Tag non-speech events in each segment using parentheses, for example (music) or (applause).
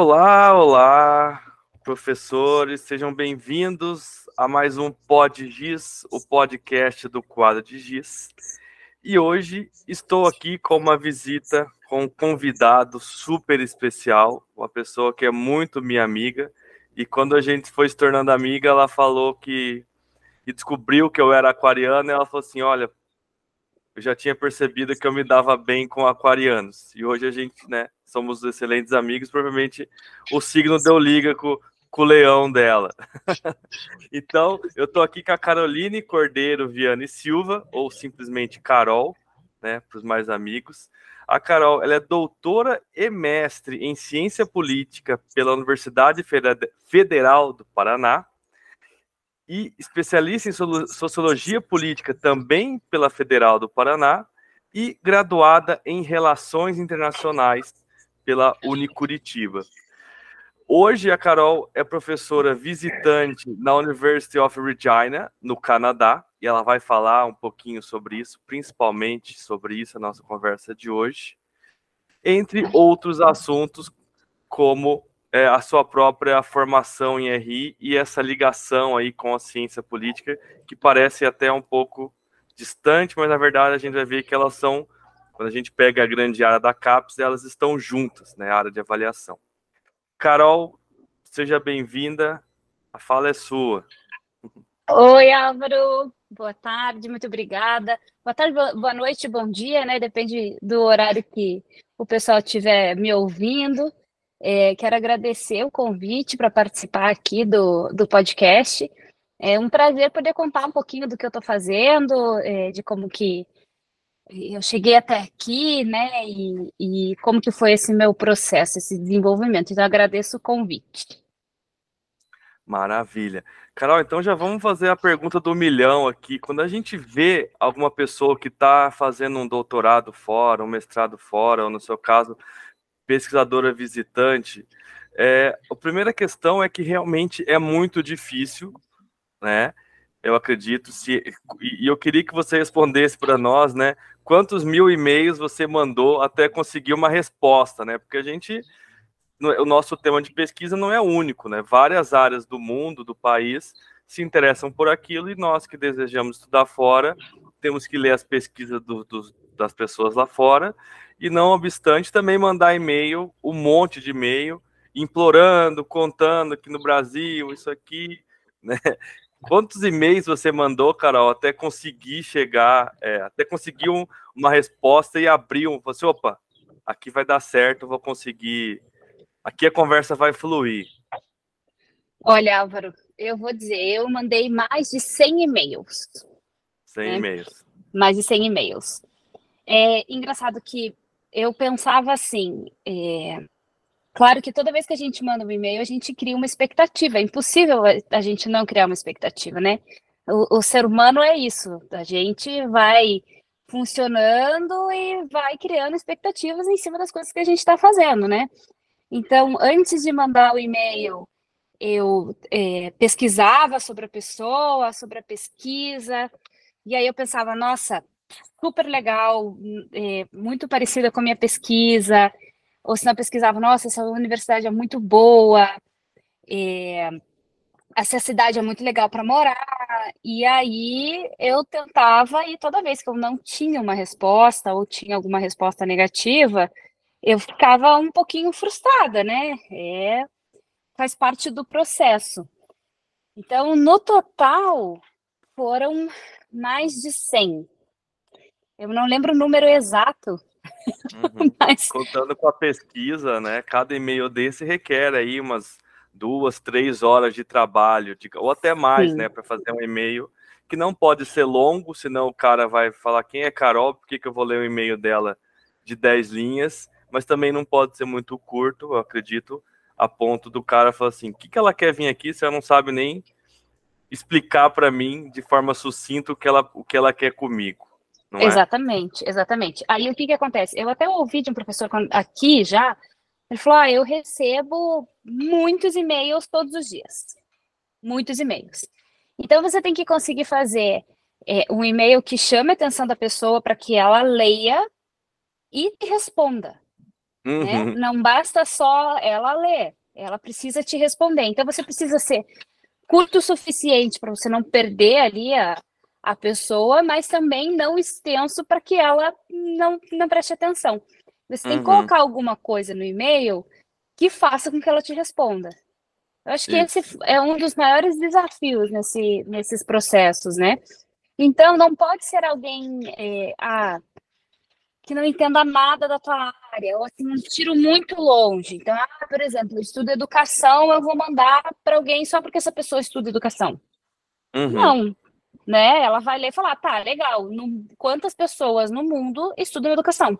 Olá, olá, professores, sejam bem-vindos a mais um Pod Giz, o podcast do quadro de Giz. E hoje estou aqui com uma visita com um convidado super especial, uma pessoa que é muito minha amiga. E quando a gente foi se tornando amiga, ela falou que e descobriu que eu era aquariano, e ela falou assim: "Olha, eu já tinha percebido que eu me dava bem com aquarianos. E hoje a gente, né, somos excelentes amigos, provavelmente o signo deu liga com, com o leão dela. (laughs) então, eu tô aqui com a Caroline Cordeiro Viane Silva, ou simplesmente Carol, né, para os mais amigos. A Carol, ela é doutora e mestre em ciência política pela Universidade Federal do Paraná e especialista em sociologia política também pela Federal do Paraná e graduada em relações internacionais pela Unicuritiba. Hoje a Carol é professora visitante na University of Regina, no Canadá, e ela vai falar um pouquinho sobre isso, principalmente sobre isso a nossa conversa de hoje, entre outros assuntos como é, a sua própria formação em RI e essa ligação aí com a ciência política, que parece até um pouco distante, mas na verdade a gente vai ver que elas são, quando a gente pega a grande área da CAPES, elas estão juntas, né, a área de avaliação. Carol, seja bem-vinda, a fala é sua. Oi, Álvaro, boa tarde, muito obrigada. Boa tarde, boa noite, bom dia, né? Depende do horário que o pessoal estiver me ouvindo. É, quero agradecer o convite para participar aqui do, do podcast. É um prazer poder contar um pouquinho do que eu estou fazendo, é, de como que eu cheguei até aqui, né, e, e como que foi esse meu processo, esse desenvolvimento. Então, agradeço o convite. Maravilha. Carol, então já vamos fazer a pergunta do milhão aqui. Quando a gente vê alguma pessoa que está fazendo um doutorado fora, um mestrado fora, ou no seu caso, pesquisadora visitante, é, a primeira questão é que realmente é muito difícil, né? Eu acredito, se, e eu queria que você respondesse para nós, né? Quantos mil e-mails você mandou até conseguir uma resposta, né? Porque a gente, o nosso tema de pesquisa não é único, né? Várias áreas do mundo, do país, se interessam por aquilo e nós que desejamos estudar fora, temos que ler as pesquisas do, do, das pessoas lá fora e não obstante também mandar e-mail, um monte de e-mail, implorando, contando que no Brasil, isso aqui, (laughs) né? Quantos e-mails você mandou, Carol, até conseguir chegar, é, até conseguir um, uma resposta e abrir um, você, assim, opa, aqui vai dar certo, vou conseguir, aqui a conversa vai fluir. Olha, Álvaro, eu vou dizer, eu mandei mais de 100 e-mails. 100 né? e-mails. Mais de 100 e-mails. É engraçado que eu pensava assim, é, claro que toda vez que a gente manda um e-mail, a gente cria uma expectativa. É impossível a gente não criar uma expectativa, né? O, o ser humano é isso. A gente vai funcionando e vai criando expectativas em cima das coisas que a gente está fazendo, né? Então, antes de mandar o e-mail, eu é, pesquisava sobre a pessoa, sobre a pesquisa, e aí eu pensava, nossa, super legal, é, muito parecida com a minha pesquisa, ou se não pesquisava, nossa, essa universidade é muito boa, é, essa cidade é muito legal para morar, e aí eu tentava, e toda vez que eu não tinha uma resposta, ou tinha alguma resposta negativa, eu ficava um pouquinho frustrada, né? É, faz parte do processo. Então, no total, foram mais de 100 eu não lembro o número exato. Uhum. (laughs) Mas... Contando com a pesquisa, né? Cada e-mail desse requer aí umas duas, três horas de trabalho, de... ou até mais, Sim. né? Para fazer um e-mail que não pode ser longo, senão o cara vai falar quem é Carol, por que, que eu vou ler o e-mail dela de 10 linhas, mas também não pode ser muito curto, eu acredito, a ponto do cara falar assim: o que, que ela quer vir aqui se ela não sabe nem explicar para mim de forma sucinta o que ela, o que ela quer comigo. É? exatamente, é? exatamente. Aí o que que acontece? Eu até ouvi de um professor aqui já, ele falou: ah, eu recebo muitos e-mails todos os dias. Muitos e-mails. Então você tem que conseguir fazer é, um e-mail que chame a atenção da pessoa para que ela leia e responda. Né? Uhum. Né? Não basta só ela ler, ela precisa te responder. Então você precisa ser curto o suficiente para você não perder ali a, a pessoa, mas também não extenso para que ela não, não preste atenção. Você uhum. tem que uhum. colocar alguma coisa no e-mail que faça com que ela te responda. Eu acho que esse é um dos maiores desafios nesse, nesses processos, né? Então, não pode ser alguém é, ah, que não entenda nada da tua área, ou assim, um tiro muito longe. Então, ah, por exemplo, eu estudo educação, eu vou mandar para alguém só porque essa pessoa estuda educação. Uhum. Não, né? Ela vai ler e falar, tá, legal, no, quantas pessoas no mundo estudam educação?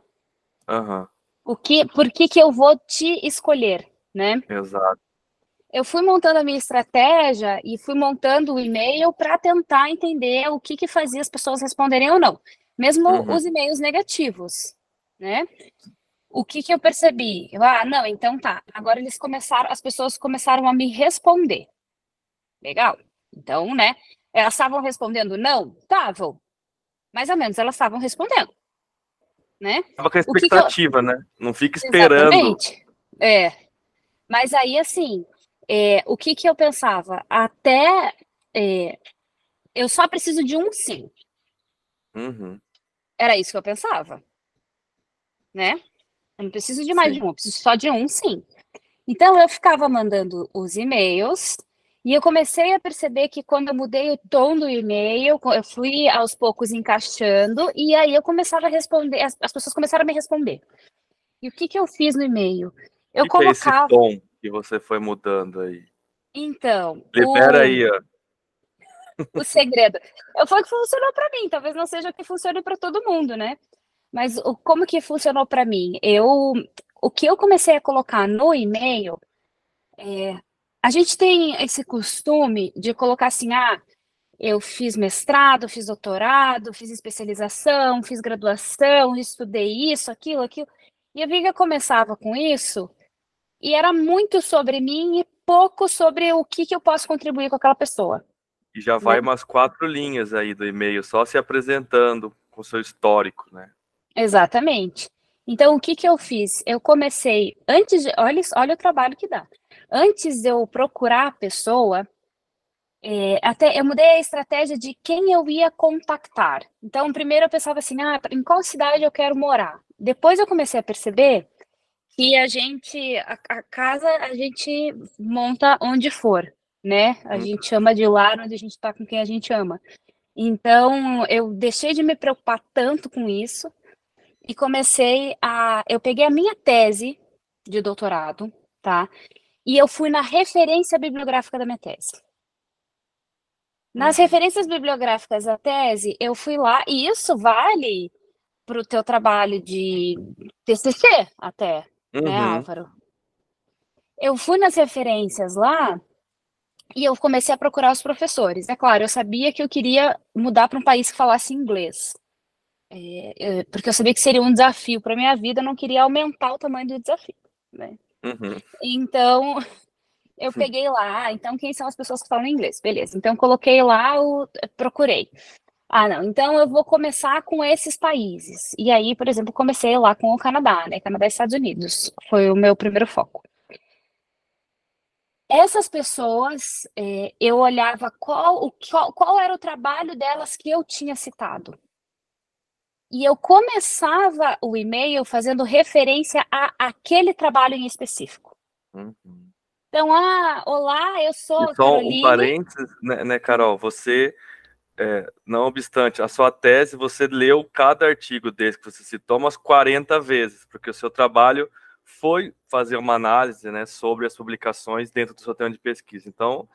Uhum. O que, por que que eu vou te escolher, né? Exato. Eu fui montando a minha estratégia e fui montando o e-mail para tentar entender o que que fazia as pessoas responderem ou não, mesmo uhum. os e-mails negativos, né? O que que eu percebi? Eu, ah, não, então tá. Agora eles começaram, as pessoas começaram a me responder. Legal. Então, né? Elas estavam respondendo não? Estavam. Mais ou menos, elas estavam respondendo. Né? Tava com a expectativa, eu... né? Não fica esperando. Exatamente. É. Mas aí, assim, é, o que que eu pensava? Até é, eu só preciso de um sim. Uhum. Era isso que eu pensava. Né? Eu não preciso de mais sim. de um, eu preciso só de um sim. Então eu ficava mandando os e-mails e eu comecei a perceber que quando eu mudei o tom do e-mail, eu fui aos poucos encaixando, e aí eu começava a responder, as, as pessoas começaram a me responder. E o que, que eu fiz no e-mail? Eu que colocava. Que é esse tom que você foi mudando aí? Então. Libera o... aí, ó. O segredo. Foi o que funcionou para mim, talvez não seja o que funcione para todo mundo, né? Mas o, como que funcionou para mim? Eu, o que eu comecei a colocar no e-mail é, a gente tem esse costume de colocar assim, ah, eu fiz mestrado, fiz doutorado, fiz especialização, fiz graduação, estudei isso, aquilo, aquilo. E a Viga começava com isso e era muito sobre mim e pouco sobre o que, que eu posso contribuir com aquela pessoa. E já vai né? umas quatro linhas aí do e-mail, só se apresentando com o seu histórico, né? Exatamente. Então, o que, que eu fiz? Eu comecei, antes de. Olha, olha o trabalho que dá antes de eu procurar a pessoa, é, até eu mudei a estratégia de quem eu ia contactar. Então, primeiro eu pensava assim, ah, em qual cidade eu quero morar. Depois eu comecei a perceber que a gente, a, a casa, a gente monta onde for, né? A uhum. gente chama de lar onde a gente está com quem a gente ama. Então, eu deixei de me preocupar tanto com isso e comecei a. Eu peguei a minha tese de doutorado, tá? E eu fui na referência bibliográfica da minha tese. Nas uhum. referências bibliográficas da tese, eu fui lá, e isso vale para o teu trabalho de TCC até, né, uhum. né, Álvaro? Eu fui nas referências lá e eu comecei a procurar os professores. É claro, eu sabia que eu queria mudar para um país que falasse inglês. É, porque eu sabia que seria um desafio para minha vida, eu não queria aumentar o tamanho do desafio. Né? Uhum. Então, (laughs) eu peguei lá, então quem são as pessoas que falam inglês? Beleza, então coloquei lá, o, procurei. Ah, não, então eu vou começar com esses países. E aí, por exemplo, comecei lá com o Canadá, né? Canadá e Estados Unidos. Foi o meu primeiro foco. Essas pessoas, é, eu olhava qual, qual, qual era o trabalho delas que eu tinha citado. E eu começava o e-mail fazendo referência a aquele trabalho em específico. Uhum. Então, ah, olá, eu sou. E só Caroline. um parênteses, né, né Carol? Você, é, não obstante, a sua tese, você leu cada artigo desse que você citou umas 40 vezes, porque o seu trabalho foi fazer uma análise né, sobre as publicações dentro do seu tema de pesquisa. Então,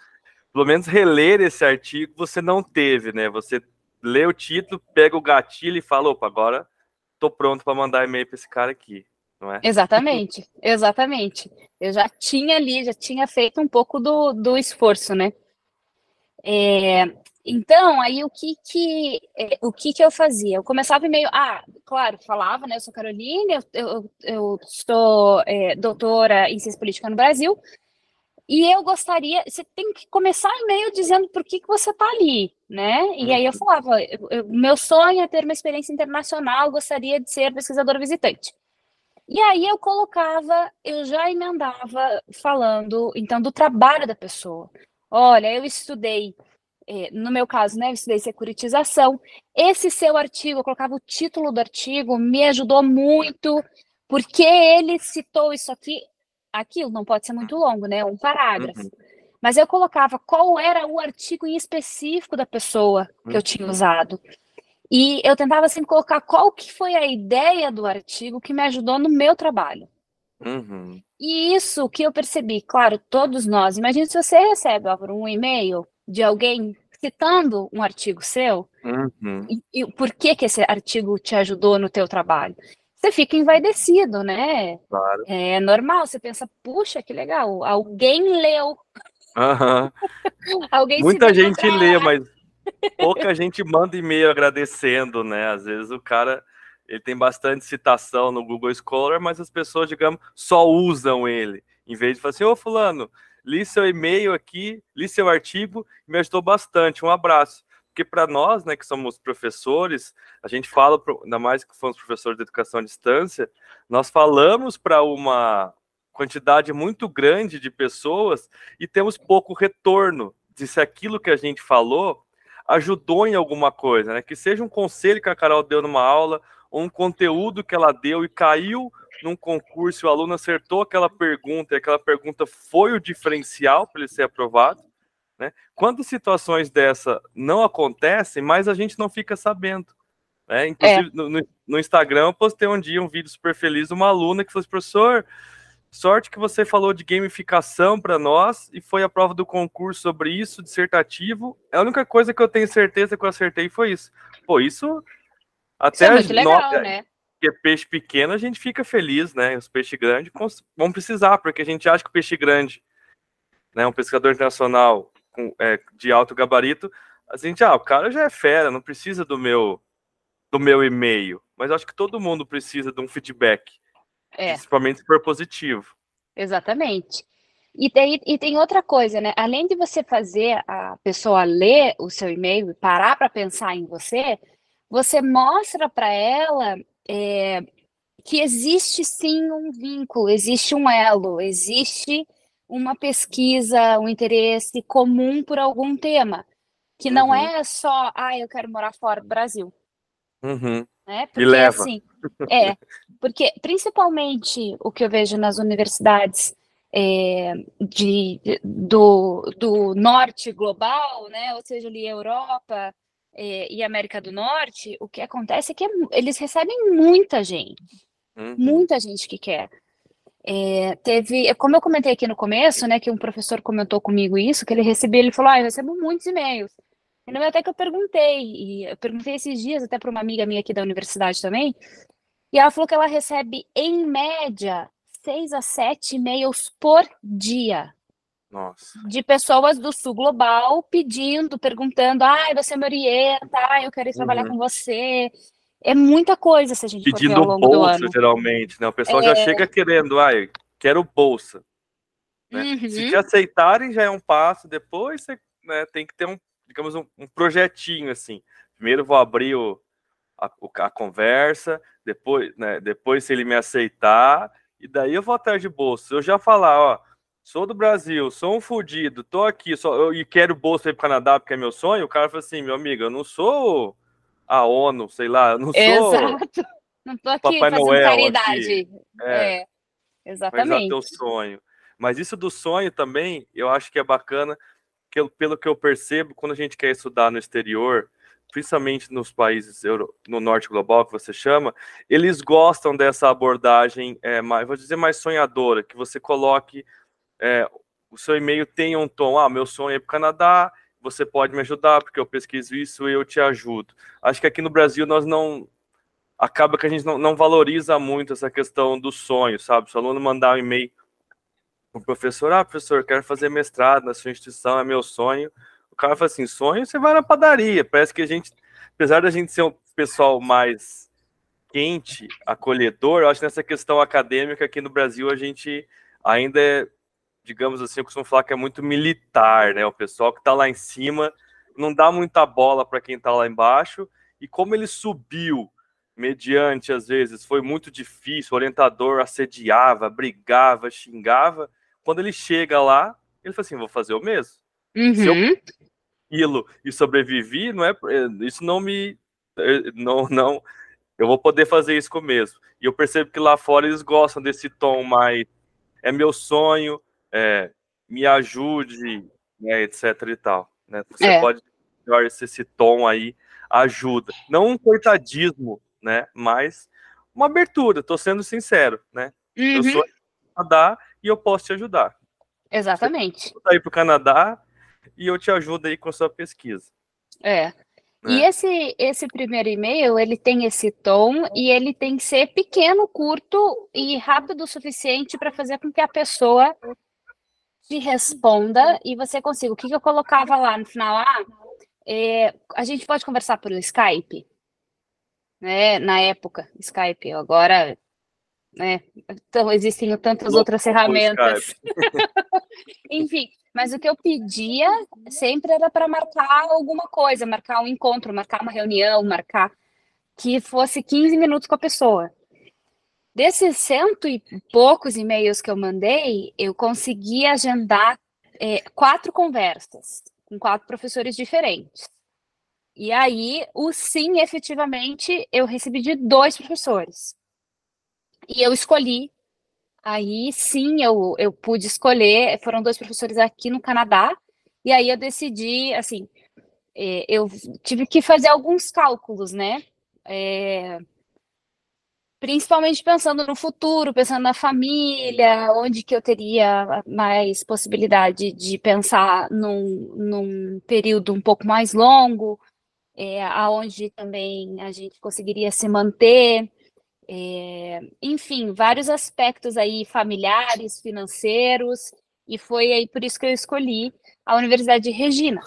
pelo menos reler esse artigo você não teve, né? Você lê o título, pega o gatilho e fala, opa, agora tô pronto para mandar e-mail para esse cara aqui, não é? Exatamente, (laughs) exatamente. Eu já tinha ali, já tinha feito um pouco do, do esforço, né? É, então, aí o que que, é, o que que eu fazia? Eu começava e-mail, ah, claro, falava, né, eu sou Caroline, eu, eu, eu sou é, doutora em ciência política no Brasil, e eu gostaria, você tem que começar e-mail dizendo por que, que você está ali, né? E aí eu uhum. falava, eu, eu, meu sonho é ter uma experiência internacional, gostaria de ser pesquisador visitante. E aí eu colocava, eu já emendava falando, então, do trabalho da pessoa. Olha, eu estudei, eh, no meu caso, né, eu estudei securitização. Esse seu artigo, eu colocava o título do artigo, me ajudou muito, porque ele citou isso aqui, aquilo, não pode ser muito longo, né, um parágrafo. Uhum. Mas eu colocava qual era o artigo em específico da pessoa que eu tinha uhum. usado. E eu tentava sempre colocar qual que foi a ideia do artigo que me ajudou no meu trabalho. Uhum. E isso que eu percebi, claro, todos nós. Imagina se você recebe, Álvaro, um e-mail de alguém citando um artigo seu, uhum. e, e por que, que esse artigo te ajudou no teu trabalho. Você fica envaidecido, né? Claro. É normal, você pensa, puxa, que legal, alguém leu. Uhum. (laughs) alguém Muita gente lê, mas pouca gente manda e-mail agradecendo, né? Às vezes o cara ele tem bastante citação no Google Scholar, mas as pessoas, digamos, só usam ele. Em vez de falar assim, ô fulano, li seu e-mail aqui, li seu artigo, me ajudou bastante, um abraço. Porque para nós, né, que somos professores, a gente fala, ainda mais que fomos professores de educação à distância, nós falamos para uma quantidade muito grande de pessoas e temos pouco retorno de se aquilo que a gente falou ajudou em alguma coisa, né? Que seja um conselho que a Carol deu numa aula, ou um conteúdo que ela deu e caiu num concurso, o aluno acertou aquela pergunta, e aquela pergunta foi o diferencial para ele ser aprovado. Né? Quando situações dessa não acontecem, mas a gente não fica sabendo. Né? Inclusive, é. no, no, Instagram, eu postei um dia um vídeo super feliz de uma aluna que falou assim, professor, Sorte que você falou de gamificação para nós e foi a prova do concurso sobre isso, dissertativo. A única coisa que eu tenho certeza que eu acertei foi isso. Pô, isso até isso é muito legal, nós, né? Porque peixe pequeno a gente fica feliz, né? Os peixes grandes vão precisar, porque a gente acha que o peixe grande, né, um pescador internacional com, é, de alto gabarito, a gente, ah, o cara já é fera, não precisa do meu do meu e-mail. Mas acho que todo mundo precisa de um feedback. É. Principalmente se for positivo. Exatamente. E, tem e tem outra coisa, né? Além de você fazer a pessoa ler o seu e-mail e parar para pensar em você, você mostra para ela é, que existe sim um vínculo, existe um elo, existe uma pesquisa, um interesse comum por algum tema, que não uhum. é só, ah, eu quero morar fora do Brasil. Uhum. Né? Porque, leva. assim, é, porque principalmente o que eu vejo nas universidades é, de, do, do norte global, né, ou seja, ali Europa é, e América do Norte, o que acontece é que eles recebem muita gente, uhum. muita gente que quer. É, teve, como eu comentei aqui no começo, né, que um professor comentou comigo isso, que ele recebeu, ele falou, ah, eu recebo muitos e-mails. E até que eu perguntei, e eu perguntei esses dias até para uma amiga minha aqui da universidade também, e ela falou que ela recebe, em média, seis a sete e-mails por dia. Nossa. De pessoas do sul global pedindo, perguntando, ah, você me orienta, eu quero ir trabalhar uhum. com você. É muita coisa se a gente Pedindo for ver longo bolsa, geralmente, né? O pessoal é... já chega querendo, ah, quero bolsa. Né? Uhum. Se te aceitarem, já é um passo, depois você né, tem que ter um digamos, um, um projetinho assim. Primeiro vou abrir o, a, a, conversa, depois, né, depois se ele me aceitar, e daí eu vou atrás de bolsa. Eu já falar, ó, sou do Brasil, sou um fudido, tô aqui, só, eu, e quero bolsa para o Canadá porque é meu sonho, o cara fala assim, meu amigo, eu não sou a ONU, sei lá, não sou... Exato. (laughs) Não tô aqui Papai fazendo Noel caridade. Aqui. É, é, exatamente. Mas é teu sonho. Mas isso do sonho também, eu acho que é bacana, que, pelo que eu percebo, quando a gente quer estudar no exterior, principalmente nos países euro, no norte global que você chama, eles gostam dessa abordagem, é, mais, vou dizer mais sonhadora, que você coloque é, o seu e-mail tenha um tom, ah, meu sonho é para o Canadá, você pode me ajudar porque eu pesquiso isso e eu te ajudo. Acho que aqui no Brasil nós não acaba que a gente não, não valoriza muito essa questão do sonho, sabe? Se o aluno mandar um e-mail o professor, ah, professor, quero fazer mestrado na sua instituição, é meu sonho. O cara fala assim, sonho, você vai na padaria. Parece que a gente, apesar da gente ser um pessoal mais quente, acolhedor, eu acho que nessa questão acadêmica aqui no Brasil a gente ainda é, digamos assim, eu costumo falar que é muito militar, né? O pessoal que está lá em cima não dá muita bola para quem está lá embaixo. E como ele subiu mediante, às vezes, foi muito difícil, o orientador assediava, brigava, xingava. Quando ele chega lá, ele fala assim: vou fazer o mesmo. Uhum. Se eu aquilo e sobrevivi, não é, é isso não me é, não não eu vou poder fazer isso com o mesmo. E eu percebo que lá fora eles gostam desse tom mais é meu sonho, é, me ajude, né, etc e tal, né? Você é. pode melhor esse, tom aí ajuda. Não um coitadismo, né, mas uma abertura, estou sendo sincero, né? Uhum. Eu sou Canadá e eu posso te ajudar. Exatamente. Você aí para o Canadá, e eu te ajudo aí com a sua pesquisa. É. Né? E esse, esse primeiro e-mail, ele tem esse tom e ele tem que ser pequeno, curto e rápido o suficiente para fazer com que a pessoa te responda e você consiga. O que, que eu colocava lá no final? Ah, é, a gente pode conversar pelo Skype? Né? Na época, Skype. Agora né? Então, existem tantas Louco outras ferramentas. (laughs) Enfim, mas o que eu pedia sempre era para marcar alguma coisa, marcar um encontro, marcar uma reunião, marcar que fosse 15 minutos com a pessoa. Desses cento e poucos e-mails que eu mandei, eu consegui agendar é, quatro conversas com quatro professores diferentes. E aí, o sim, efetivamente, eu recebi de dois professores. E eu escolhi. Aí sim, eu, eu pude escolher. Foram dois professores aqui no Canadá. E aí eu decidi, assim, é, eu tive que fazer alguns cálculos, né? É, principalmente pensando no futuro, pensando na família, onde que eu teria mais possibilidade de pensar num, num período um pouco mais longo, é, aonde também a gente conseguiria se manter. É, enfim, vários aspectos aí familiares, financeiros, e foi aí por isso que eu escolhi a Universidade de Regina,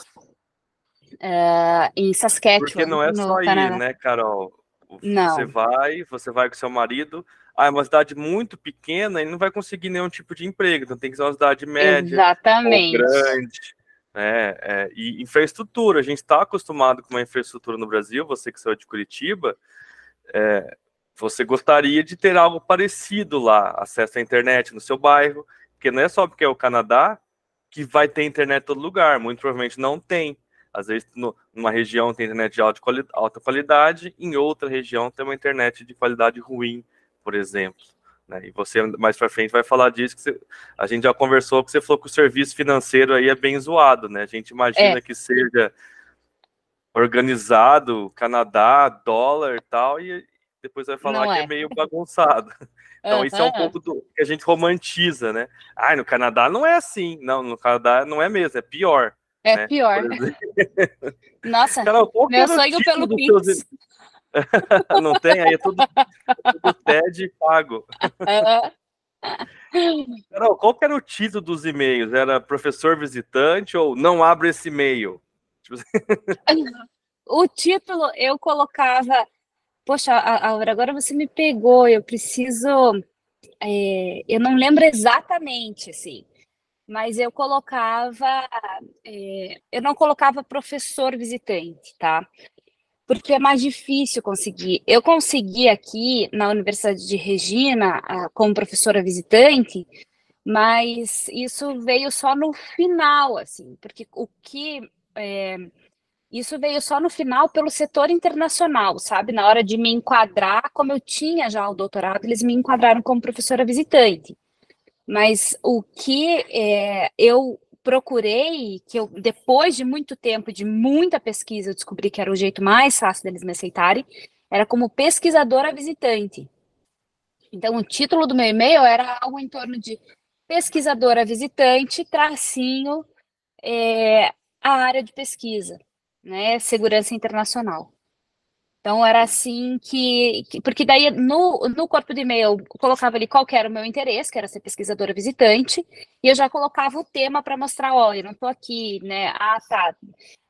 uh, em Saskatchewan. Porque não é só ir, né, Carol? Não. Você vai, você vai com seu marido, ah, é uma cidade muito pequena e não vai conseguir nenhum tipo de emprego, então tem que ser uma cidade média, Exatamente. grande. É, é, e infraestrutura, a gente está acostumado com uma infraestrutura no Brasil, você que saiu de Curitiba, é, você gostaria de ter algo parecido lá, acesso à internet no seu bairro, porque não é só porque é o Canadá que vai ter internet em todo lugar, muito provavelmente não tem. Às vezes, no, numa região tem internet de alta, quali alta qualidade, em outra região tem uma internet de qualidade ruim, por exemplo. Né? E você, mais para frente, vai falar disso. Que você, a gente já conversou que você falou que o serviço financeiro aí é bem zoado, né? A gente imagina é. que seja organizado, Canadá, dólar e tal, e, depois vai falar que é. é. meio bagunçado. (laughs) Então, uhum. isso é um pouco do que a gente romantiza, né? Ah, no Canadá não é assim. Não, no Canadá não é mesmo, é pior. É né? pior. (laughs) Nossa, Carol, meu sonho pelo Pix. Seus... (laughs) não tem? Aí é tudo, tudo TED pago. Uhum. (laughs) Carol, qual que era o título dos e-mails? Era professor visitante ou não abre esse e-mail? Tipo assim. o título eu colocava Poxa, Aura, agora você me pegou, eu preciso. É, eu não lembro exatamente, assim, mas eu colocava. É, eu não colocava professor visitante, tá? Porque é mais difícil conseguir. Eu consegui aqui na Universidade de Regina, como professora visitante, mas isso veio só no final, assim, porque o que. É, isso veio só no final pelo setor internacional, sabe? Na hora de me enquadrar, como eu tinha já o doutorado, eles me enquadraram como professora visitante. Mas o que é, eu procurei, que eu, depois de muito tempo, de muita pesquisa, eu descobri que era o jeito mais fácil deles me aceitarem, era como pesquisadora visitante. Então, o título do meu e-mail era algo em torno de pesquisadora visitante, tracinho, é, a área de pesquisa né, segurança internacional. Então era assim que, que, porque daí no, no corpo de e-mail eu colocava ali qual era o meu interesse, que era ser pesquisadora visitante, e eu já colocava o tema para mostrar, olha, eu não estou aqui, né? Ah, tá.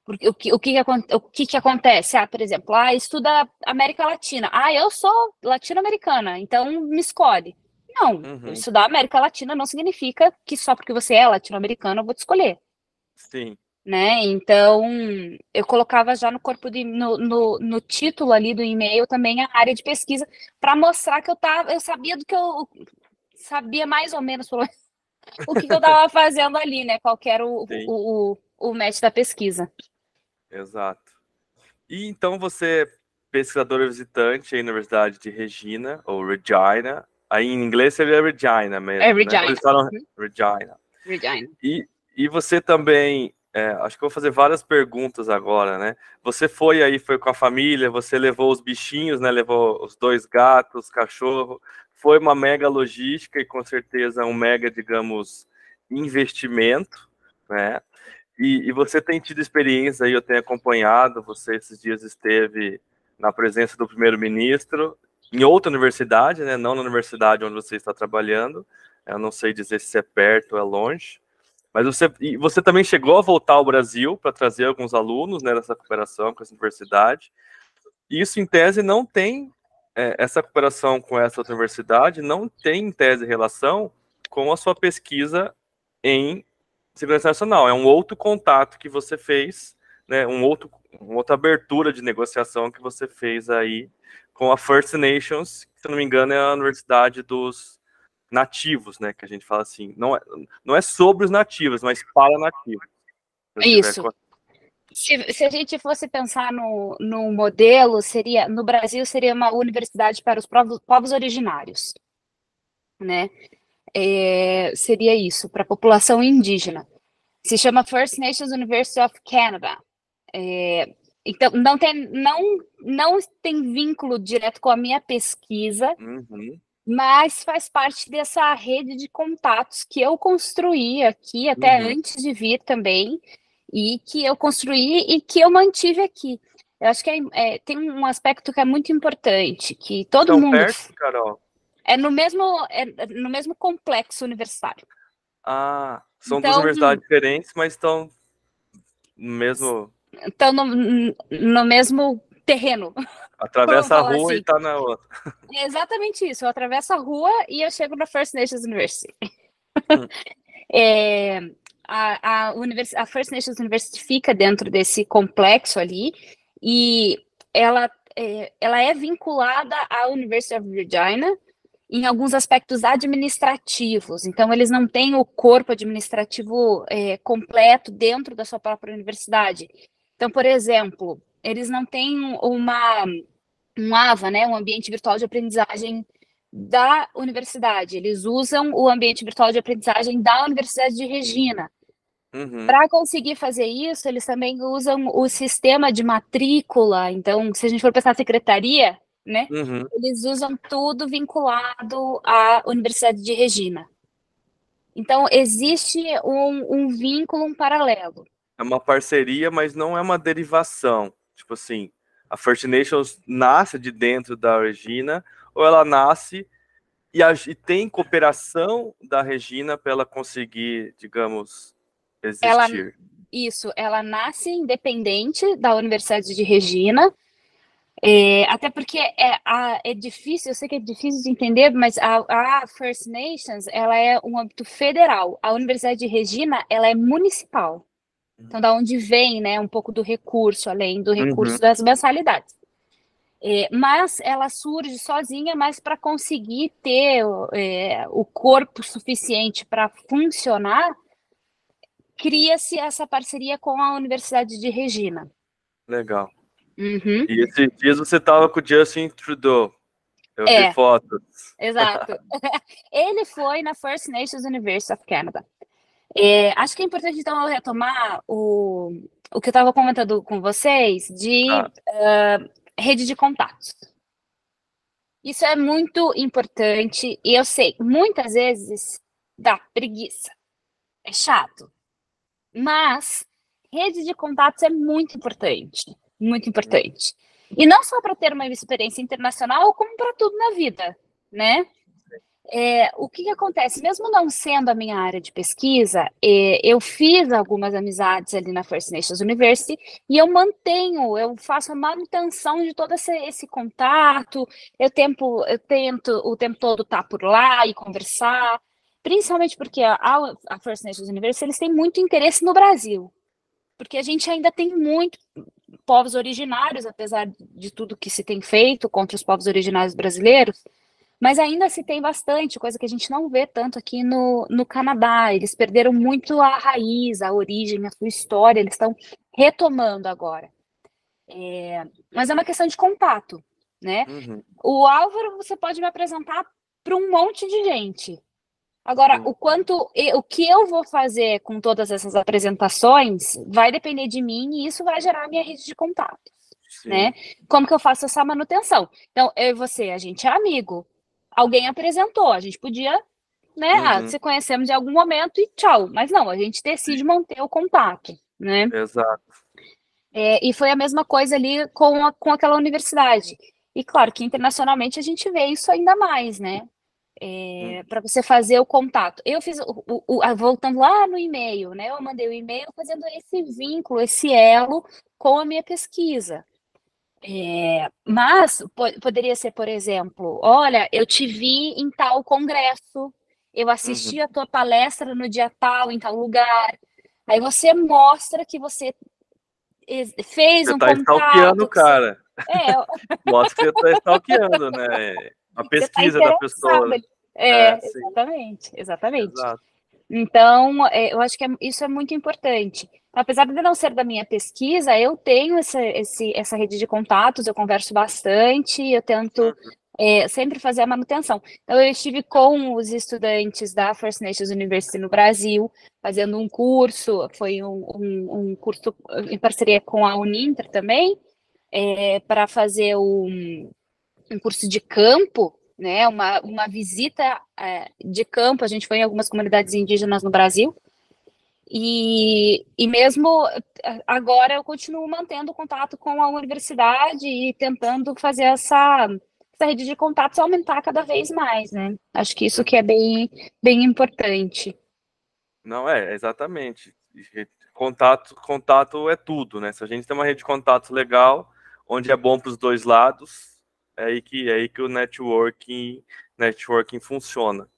Porque, o, que, o, que, o que, que acontece? Ah, por exemplo, ah, estuda América Latina. Ah, eu sou latino-americana, então me escolhe. Não, uhum. estudar América Latina não significa que só porque você é latino-americana eu vou te escolher. Sim. Né? Então, eu colocava já no corpo de, no, no, no título ali do e-mail também a área de pesquisa para mostrar que eu tava, eu sabia do que eu sabia mais ou menos o que, eu estava fazendo ali, né? Qual era o, o, o, o match da pesquisa. Exato. E então você pesquisadora visitante aí na Universidade de Regina, ou Regina. Aí em inglês seria Regina mesmo. É Regina. Né? Falam uhum. Regina. Regina. E, e você também é, acho que vou fazer várias perguntas agora, né? Você foi aí, foi com a família, você levou os bichinhos, né? Levou os dois gatos, cachorro. Foi uma mega logística e com certeza um mega, digamos, investimento, né? E, e você tem tido experiência aí, eu tenho acompanhado, você esses dias esteve na presença do primeiro-ministro em outra universidade, né? Não na universidade onde você está trabalhando. Eu não sei dizer se é perto ou é longe mas você, você também chegou a voltar ao Brasil para trazer alguns alunos né, nessa cooperação com essa universidade. Isso, em tese, não tem, é, essa cooperação com essa outra universidade não tem, em tese, relação com a sua pesquisa em segurança nacional. É um outro contato que você fez, né, um outro, uma outra abertura de negociação que você fez aí com a First Nations, que, se não me engano, é a universidade dos nativos, né? Que a gente fala assim, não é, não é sobre os nativos, mas para nativos. Isso. Se, se, a gente fosse pensar no, no modelo, seria no Brasil seria uma universidade para os povos, povos originários, né? É, seria isso para a população indígena. Se chama First Nations University of Canada. É, então não tem não não tem vínculo direto com a minha pesquisa, uhum mas faz parte dessa rede de contatos que eu construí aqui, até uhum. antes de vir também, e que eu construí e que eu mantive aqui. Eu acho que é, é, tem um aspecto que é muito importante, que todo Tão mundo... Perto, Carol? É no mesmo, é no mesmo complexo universitário. Ah, são então, duas universidades diferentes, mas estão no mesmo... Estão no, no mesmo terreno. (laughs) Atravessa a rua assim. e tá na outra. (laughs) É exatamente isso. Eu atravesso a rua e eu chego na First Nations University. Hum. (laughs) é, a, a, univers, a First Nations University fica dentro desse complexo ali e ela é, ela é vinculada à University of Virginia em alguns aspectos administrativos. Então, eles não têm o corpo administrativo é, completo dentro da sua própria universidade. Então, por exemplo, eles não têm uma um AVA, né, um ambiente virtual de aprendizagem da universidade. Eles usam o ambiente virtual de aprendizagem da Universidade de Regina. Uhum. Para conseguir fazer isso, eles também usam o sistema de matrícula. Então, se a gente for pensar na secretaria, né, uhum. eles usam tudo vinculado à Universidade de Regina. Então, existe um, um vínculo, um paralelo. É uma parceria, mas não é uma derivação. Tipo assim, a First Nations nasce de dentro da Regina ou ela nasce e, a, e tem cooperação da Regina para ela conseguir, digamos, existir? Ela, isso, ela nasce independente da Universidade de Regina, é, até porque é, é difícil, eu sei que é difícil de entender, mas a, a, First Nations ela é um âmbito federal. A Universidade de Regina ela é municipal. Então, da onde vem, né, um pouco do recurso, além do recurso uhum. das mensalidades. É, mas ela surge sozinha, mas para conseguir ter é, o corpo suficiente para funcionar, cria-se essa parceria com a Universidade de Regina. Legal. Uhum. E esses dias você estava com o Justin Trudeau. Eu é, vi fotos. Exato. (laughs) (laughs) Ele foi na First Nations University of Canada. É, acho que é importante, então, eu retomar o, o que eu estava comentando com vocês de ah. uh, rede de contatos. Isso é muito importante e eu sei, muitas vezes dá preguiça, é chato, mas rede de contatos é muito importante, muito importante. E não só para ter uma experiência internacional, como para tudo na vida, né? É, o que, que, acontece? Mesmo não sendo a minha área de pesquisa, é, eu fiz algumas amizades ali na First Nations University e eu mantenho, eu faço a manutenção de todo esse, esse contato, eu, tempo, eu tento o tempo todo estar por lá e conversar, principalmente porque a, a First Nations University eles têm muito interesse no Brasil. porque a gente ainda tem muito povos originários, apesar de tudo que se tem feito contra os povos originários brasileiros, mas ainda se tem bastante, coisa que a gente não vê tanto aqui no, no Canadá. Eles perderam muito a raiz, a origem, a sua história, eles estão retomando agora. É, mas é uma questão de contato, né? Uhum. O Álvaro, você pode me apresentar para um monte de gente. Agora, o quanto, o que eu vou fazer com todas essas apresentações vai depender de mim e isso vai gerar a minha rede de contatos, Sim. né? Como que eu faço essa manutenção? Então, eu e você, a gente é amigo. Alguém apresentou, a gente podia, né? Ah, uhum. Ah, se conhecemos em algum momento e tchau. Mas não, a gente decide manter o contato, né? Exato. É, e foi a mesma coisa ali com, a, com aquela universidade. E claro que internacionalmente a gente vê isso ainda mais, né? é, para você fazer o contato. Eu fiz, o, o, voltando lá no e-mail, né? Eu mandei o e-mail fazendo esse vínculo, esse elo com a minha pesquisa. É, mas poderia ser, por exemplo, olha, eu te vi em tal congresso, eu assisti uhum. a tua palestra no dia tal, em tal lugar. Aí você mostra que você fez você um tá contato. Stalkeando, cara. É. (laughs) Mostra que você está stalkeando, né? (laughs) a tá pesquisa tá da pessoa. Né? É, é exatamente, exatamente. Exato. Então, é, eu acho que é, isso é muito importante. Apesar de não ser da minha pesquisa, eu tenho essa, esse, essa rede de contatos, eu converso bastante, eu tento é, sempre fazer a manutenção. Então, eu estive com os estudantes da First Nations University no Brasil, fazendo um curso, foi um, um, um curso em parceria com a Uninter também, é, para fazer um, um curso de campo, né, uma, uma visita é, de campo, a gente foi em algumas comunidades indígenas no Brasil, e, e mesmo agora eu continuo mantendo contato com a universidade e tentando fazer essa, essa rede de contatos aumentar cada vez mais, né? Acho que isso que é bem, bem importante. Não, é, exatamente. Contato, contato é tudo, né? Se a gente tem uma rede de contatos legal, onde é bom para os dois lados, é aí que, é aí que o networking, networking funciona.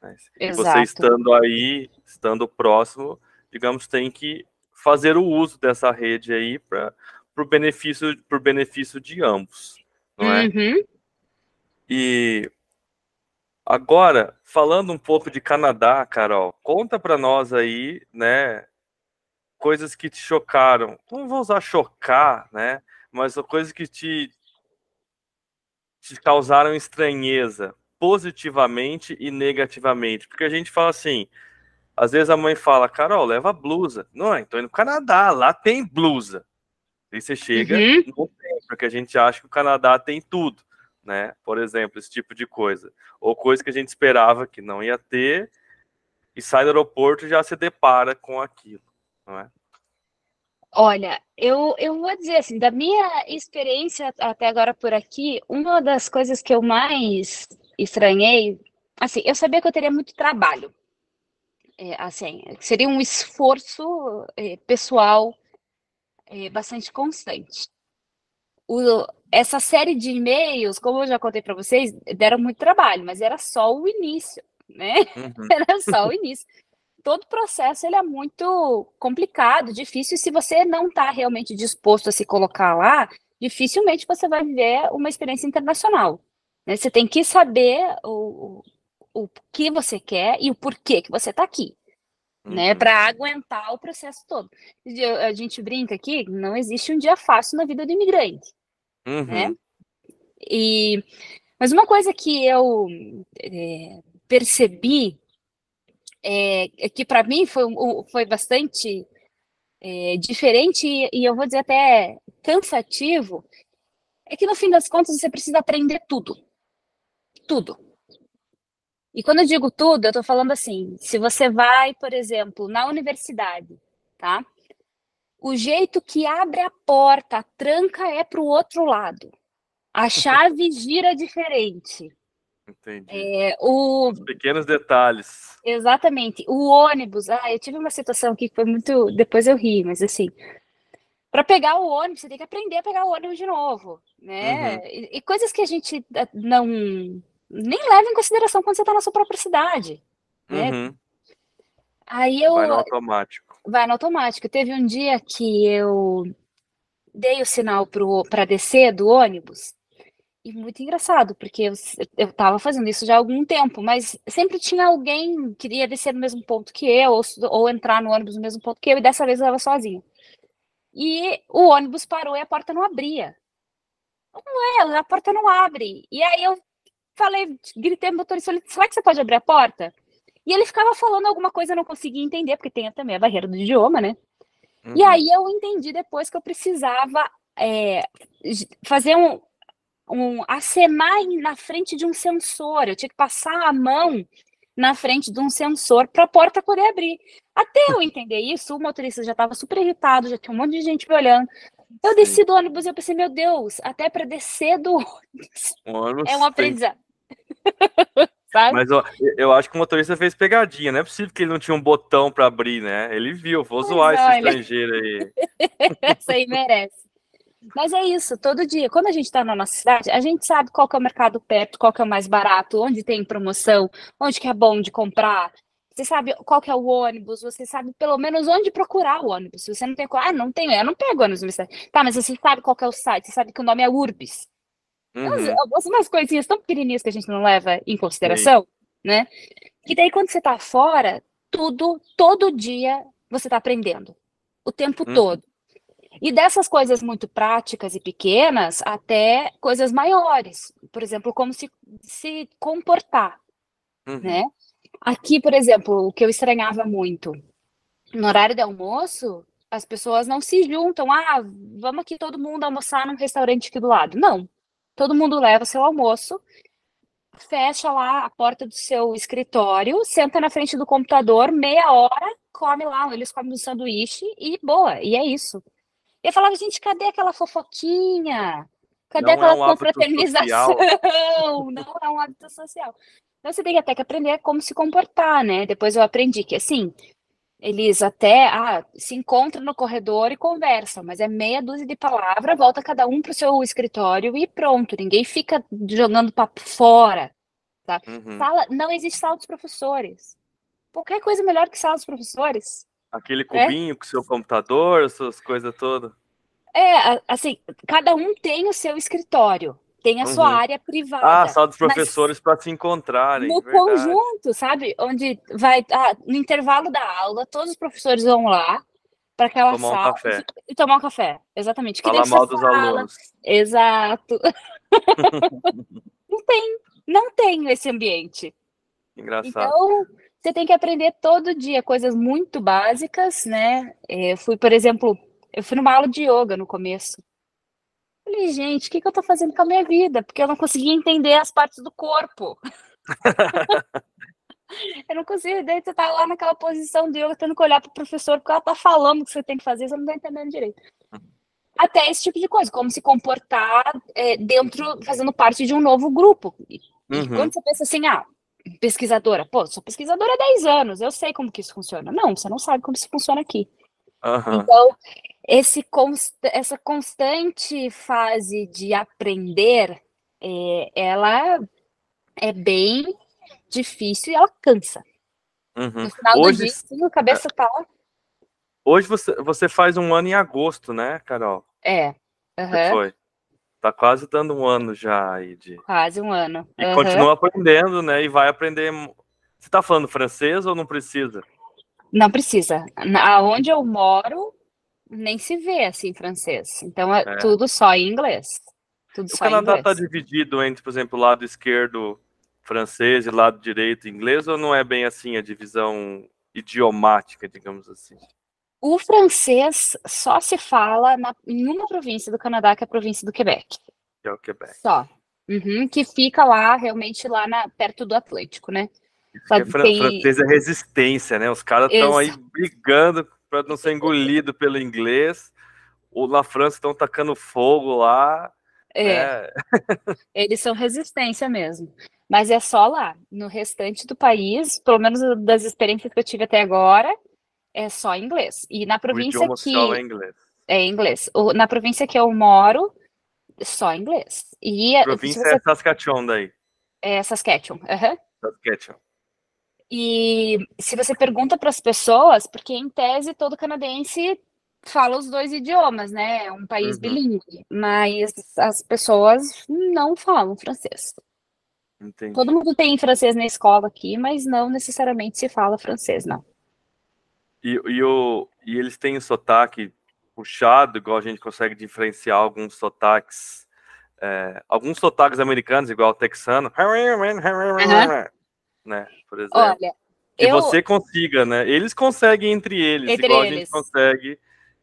Né? Você estando aí, estando próximo, digamos, tem que fazer o uso dessa rede aí para o benefício, benefício de ambos, não é? Uhum. E agora, falando um pouco de Canadá, Carol, conta para nós aí, né, coisas que te chocaram. Não vou usar chocar, né, mas coisas que te, te causaram estranheza, positivamente e negativamente? Porque a gente fala assim, às vezes a mãe fala, Carol, leva blusa. Não, então no Canadá, lá tem blusa. Aí você chega, uhum. não tem, porque a gente acha que o Canadá tem tudo, né? Por exemplo, esse tipo de coisa. Ou coisa que a gente esperava que não ia ter, e sai do aeroporto e já se depara com aquilo, não é? Olha, eu, eu vou dizer assim, da minha experiência até agora por aqui, uma das coisas que eu mais estranhei, assim, eu sabia que eu teria muito trabalho, é, assim, seria um esforço é, pessoal é, bastante constante. O, essa série de e-mails, como eu já contei para vocês, deram muito trabalho, mas era só o início, né? Uhum. (laughs) Era só o (laughs) início todo o processo ele é muito complicado, difícil. E se você não está realmente disposto a se colocar lá, dificilmente você vai viver uma experiência internacional. Né? Você tem que saber o, o, o que você quer e o porquê que você está aqui. Né, uhum. Né, para aguentar o processo todo. A gente brinca aqui, não existe um dia fácil na vida do imigrante. Né? Uhum. Né? E, mas uma coisa que eu é, percebi é, é, que para mim foi, foi bastante é, diferente e eu vou dizer até cansativo, é que no fim das contas você precisa aprender tudo. Tudo. E quando eu digo tudo, eu estou falando assim, se você vai, por exemplo, na universidade, tá? O jeito que abre a porta, a tranca é para o outro lado. A (laughs) chave gira diferente. Entendi. É, o... Os pequenos detalhes. Exatamente. O ônibus. Ah, eu tive uma situação aqui que foi muito. Depois eu ri, mas assim. Para pegar o ônibus, você tem que aprender a pegar o ônibus de novo. Né? Uhum. E, e, coisas que a gente eh, não. Nem leva em consideração quando você está na sua própria cidade. Né? Uhum. Aí eu. Vai no automático. vai no automático. Teve um dia que eu dei o sinal para descer do ônibus. E muito engraçado, porque eu, eu tava fazendo isso já há algum tempo, mas sempre tinha alguém que ia descer no mesmo ponto que eu, ou, ou entrar no ônibus no mesmo ponto que eu, e dessa vez eu estava sozinha. E o ônibus parou e a porta não abria. Não é, a porta não abre. E aí eu falei, gritei pro motorista, será que você pode abrir a porta? E ele ficava falando alguma coisa, eu não conseguia entender, porque tem também a barreira do idioma, né? Uhum. E aí eu entendi depois que eu precisava é, fazer um, um acenar na frente de um sensor. Eu tinha que passar a mão na frente de um sensor para a porta poder abrir. Até eu entender isso, o motorista já estava super irritado, já tinha um monte de gente me olhando. Eu desci do ônibus e eu pensei, meu Deus, até para descer do (laughs) ônibus é um aprendizado. (laughs) Mas ó, eu acho que o motorista fez pegadinha, não é possível que ele não tinha um botão para abrir, né? Ele viu, vou zoar esse estrangeiro aí. (laughs) Essa aí merece. Mas é isso, todo dia. Quando a gente está na nossa cidade, a gente sabe qual é o mercado perto, qual que é o mais barato, onde tem promoção, onde que é bom de comprar. Você sabe qual que é o ônibus, você sabe pelo menos onde procurar o ônibus. Se você não tem, ah, não tenho, eu não pego ônibus na cidade. Tá, mas você sabe qual que é o site, você sabe que o nome é Urbis. Uhum. Umas, umas coisinhas tão pequenininhas que a gente não leva em consideração, Sim. né? E daí quando você tá fora, tudo, todo dia você tá aprendendo. O tempo uhum. todo. E dessas coisas muito práticas e pequenas até coisas maiores. Por exemplo, como se, se comportar, uhum. né? Aqui, por exemplo, o que eu estranhava muito, no horário de almoço, as pessoas não se juntam. Ah, vamos aqui todo mundo almoçar num restaurante aqui do lado. Não. Todo mundo leva seu almoço, fecha lá a porta do seu escritório, senta na frente do computador, meia hora, come lá, eles comem um sanduíche e boa, e é isso. Eu falava, gente, cadê aquela fofoquinha? Cadê não aquela é um confraternização? (laughs) não é um hábito social. Então você tem até que aprender como se comportar, né? Depois eu aprendi que assim, eles até ah, se encontram no corredor e conversam, mas é meia dúzia de palavras, volta cada um para o seu escritório e pronto. Ninguém fica jogando papo fora. Tá? Uhum. Sala, não existe sala dos professores. Qualquer coisa melhor que sala dos professores. Aquele é? cubinho é? com seu computador, suas coisas todas. É, assim, cada um tem o seu escritório, tem a uhum. sua área privada. Ah, sala dos professores para se encontrarem. No verdade. conjunto, sabe? Onde vai, ah, no intervalo da aula, todos os professores vão lá para aquela tomar sala um café. e tomar um café. Exatamente. Falar mal dos alunos. Exato. (laughs) não tem, não tem esse ambiente. Engraçado. Então, você tem que aprender todo dia coisas muito básicas, né? É, eu fui, por exemplo, eu fui numa aula de yoga no começo. Falei, gente, o que, que eu tô fazendo com a minha vida? Porque eu não conseguia entender as partes do corpo. (laughs) eu não conseguia, daí você tá lá naquela posição de yoga, tendo que olhar pro professor, porque ela tá falando o que você tem que fazer, você não tá entendendo direito. Até esse tipo de coisa, como se comportar é, dentro, fazendo parte de um novo grupo. Uhum. quando você pensa assim, ah, pesquisadora. Pô, sou pesquisadora há 10 anos, eu sei como que isso funciona. Não, você não sabe como isso funciona aqui. Uhum. Então, esse const essa constante fase de aprender, é, ela é bem difícil e ela cansa. Uhum. No final Hoje, do dia, sim, a cabeça tá... Hoje você, você faz um ano em agosto, né, Carol? É. Uhum. Foi. Tá quase dando um ano já aí de. Quase um ano. E uhum. continua aprendendo, né? E vai aprender. Você tá falando francês ou não precisa? Não precisa. Aonde eu moro, nem se vê assim francês. Então é, é. tudo só em inglês. Tudo o só Canadá está dividido entre, por exemplo, lado esquerdo francês e lado direito inglês, ou não é bem assim a divisão idiomática, digamos assim? O francês só se fala na, em uma província do Canadá, que é a província do Quebec. Que é o Quebec. Só. Uhum, que fica lá, realmente, lá na, perto do Atlântico, né? Sabe, é, tem... Francês é resistência, né? Os caras estão aí brigando para não ser engolido pelo inglês. Ou na França estão tacando fogo lá. É. é. (laughs) Eles são resistência mesmo. Mas é só lá. No restante do país, pelo menos das experiências que eu tive até agora, é só inglês. E na província o que é inglês. É inglês. O, na província que eu moro, só inglês. E província você... é Saskatchewan daí. É Saskatchewan. Uhum. Saskatchewan. E se você pergunta para as pessoas, porque em tese todo canadense fala os dois idiomas, né? É um país uhum. bilíngue, mas as pessoas não falam francês. Entendi. Todo mundo tem francês na escola aqui, mas não necessariamente se fala francês, não. E, e, o, e eles têm sotaque puxado, igual a gente consegue diferenciar alguns sotaques, é, alguns sotaques americanos, igual o texano, uhum. né? Por exemplo. Olha, que eu... você consiga, né? Eles conseguem entre eles, entre igual eles. a gente consegue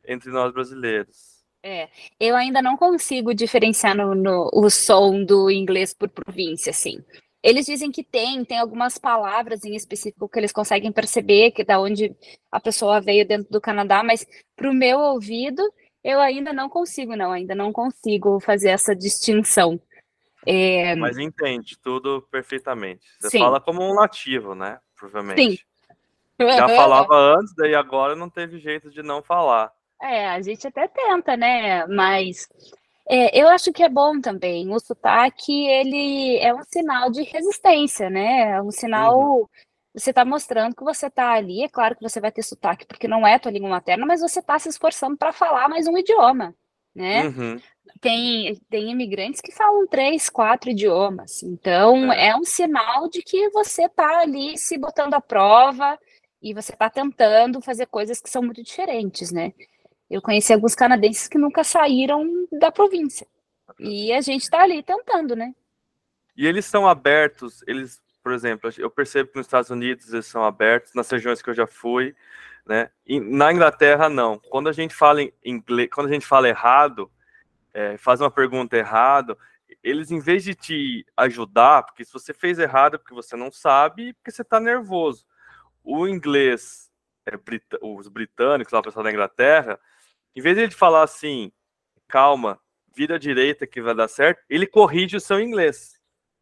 entre nós brasileiros. É, eu ainda não consigo diferenciar no, no, o som do inglês por província, assim. Eles dizem que tem, tem algumas palavras em específico que eles conseguem perceber que da onde a pessoa veio dentro do Canadá, mas para o meu ouvido eu ainda não consigo, não, ainda não consigo fazer essa distinção. É... Mas entende tudo perfeitamente. Você Sim. fala como um nativo, né? Provavelmente. Sim. Já (laughs) falava antes, daí agora não teve jeito de não falar. É, a gente até tenta, né? Mas é, eu acho que é bom também. O sotaque, ele é um sinal de resistência, né? É um sinal. Uhum. Você está mostrando que você está ali. É claro que você vai ter sotaque, porque não é tua língua materna, mas você está se esforçando para falar mais um idioma, né? Uhum. Tem, tem imigrantes que falam três, quatro idiomas. Então, é, é um sinal de que você está ali se botando à prova e você está tentando fazer coisas que são muito diferentes, né? Eu conheci alguns canadenses que nunca saíram da província. E a gente está ali tentando, né? E eles são abertos, eles, por exemplo, eu percebo que nos Estados Unidos eles são abertos, nas regiões que eu já fui, né? E na Inglaterra, não. Quando a gente fala em inglês, quando a gente fala errado, é, faz uma pergunta errado, eles, em vez de te ajudar, porque se você fez errado é porque você não sabe, porque você está nervoso. O inglês, é, os britânicos, lá, o pessoal da Inglaterra, em vez de ele falar assim, calma, vira direita que vai dar certo, ele corrige o seu inglês.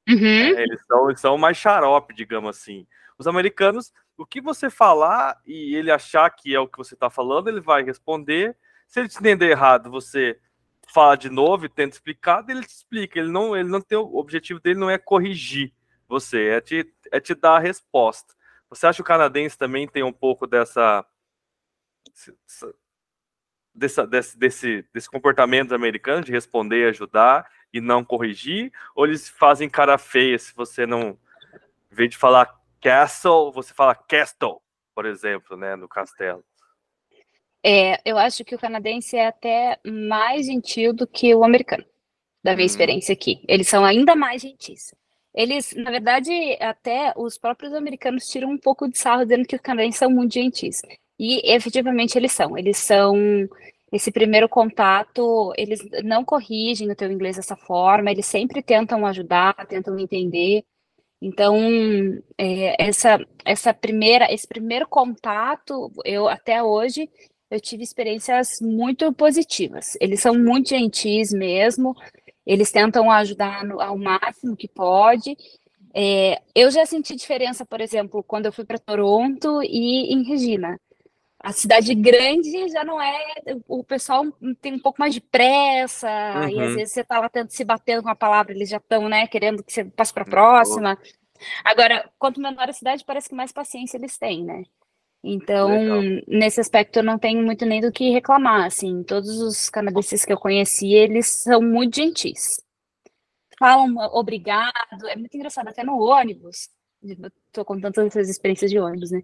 Uhum. É, eles, são, eles são mais xarope, digamos assim. Os americanos, o que você falar e ele achar que é o que você está falando, ele vai responder. Se ele te entender errado, você fala de novo e tenta explicar, ele te explica. Ele não, ele não tem o objetivo dele não é corrigir você, é te, é te dar a resposta. Você acha que o canadense também tem um pouco dessa dessa, desse, desse, desse comportamento americano de responder, ajudar e não corrigir? Ou eles fazem cara feia se você não, em vez de falar castle, você fala castle, por exemplo, né, no castelo? É, eu acho que o canadense é até mais gentil do que o americano, da minha hum. experiência aqui. Eles são ainda mais gentis. Eles, na verdade, até os próprios americanos tiram um pouco de sarro dizendo que os canadenses são muito gentis. E efetivamente eles são. Eles são esse primeiro contato, eles não corrigem o teu inglês dessa forma, eles sempre tentam ajudar, tentam entender. Então, é, essa, essa primeira, esse primeiro contato, eu até hoje eu tive experiências muito positivas. Eles são muito gentis mesmo, eles tentam ajudar no, ao máximo que pode. É, eu já senti diferença, por exemplo, quando eu fui para Toronto e em Regina a cidade grande já não é. O pessoal tem um pouco mais de pressa, uhum. e às uhum. vezes você tá lá tentando se batendo com a palavra, eles já estão, né, querendo que você passe para a próxima. Agora, quanto menor a cidade, parece que mais paciência eles têm, né? Então, Legal. nesse aspecto, eu não tenho muito nem do que reclamar. Assim, todos os canadenses que eu conheci, eles são muito gentis. Falam obrigado, é muito engraçado, até no ônibus. Estou contando todas essas experiências de ônibus, né?